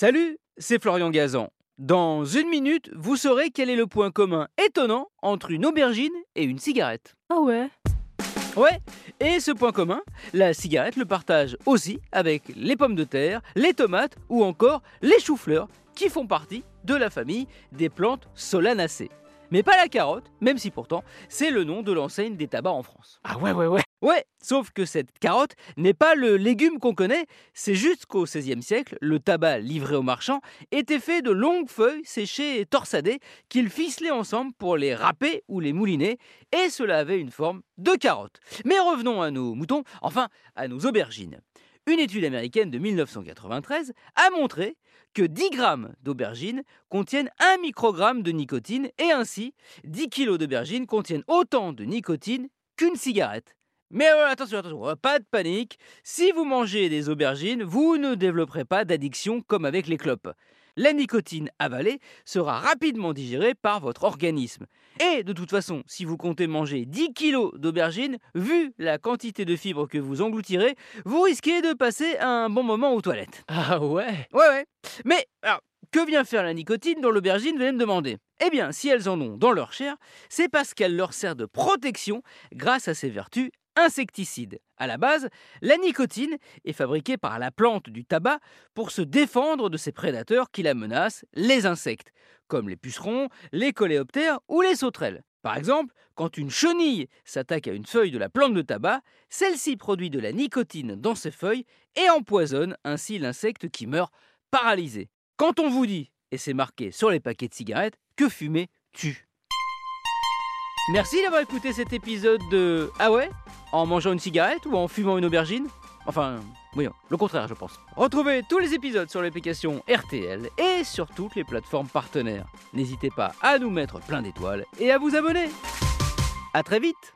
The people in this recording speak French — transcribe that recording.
Salut, c'est Florian Gazan. Dans une minute, vous saurez quel est le point commun étonnant entre une aubergine et une cigarette. Ah ouais Ouais, et ce point commun, la cigarette le partage aussi avec les pommes de terre, les tomates ou encore les choux-fleurs qui font partie de la famille des plantes solanacées. Mais pas la carotte, même si pourtant c'est le nom de l'enseigne des tabacs en France. Ah ouais, ouais, ouais. Ouais, sauf que cette carotte n'est pas le légume qu'on connaît, c'est juste qu'au XVIe siècle, le tabac livré aux marchands était fait de longues feuilles séchées et torsadées qu'ils ficelaient ensemble pour les râper ou les mouliner, et cela avait une forme de carotte. Mais revenons à nos moutons, enfin à nos aubergines. Une étude américaine de 1993 a montré que 10 grammes d'aubergines contiennent 1 microgramme de nicotine et ainsi 10 kilos d'aubergines contiennent autant de nicotine qu'une cigarette. Mais euh, attention, attention, euh, pas de panique. Si vous mangez des aubergines, vous ne développerez pas d'addiction comme avec les clopes. La nicotine avalée sera rapidement digérée par votre organisme. Et de toute façon, si vous comptez manger 10 kilos d'aubergines, vu la quantité de fibres que vous engloutirez, vous risquez de passer un bon moment aux toilettes. Ah ouais? Ouais, ouais. Mais alors, que vient faire la nicotine dans l'aubergine, vous allez me demander? Eh bien, si elles en ont dans leur chair, c'est parce qu'elle leur sert de protection grâce à ses vertus insecticides. À la base, la nicotine est fabriquée par la plante du tabac pour se défendre de ses prédateurs qui la menacent, les insectes, comme les pucerons, les coléoptères ou les sauterelles. Par exemple, quand une chenille s'attaque à une feuille de la plante de tabac, celle-ci produit de la nicotine dans ses feuilles et empoisonne ainsi l'insecte qui meurt paralysé. Quand on vous dit, et c'est marqué sur les paquets de cigarettes, que fumer tue. Merci d'avoir écouté cet épisode de Ah ouais? En mangeant une cigarette ou en fumant une aubergine? Enfin, oui, le contraire, je pense. Retrouvez tous les épisodes sur l'application RTL et sur toutes les plateformes partenaires. N'hésitez pas à nous mettre plein d'étoiles et à vous abonner. À très vite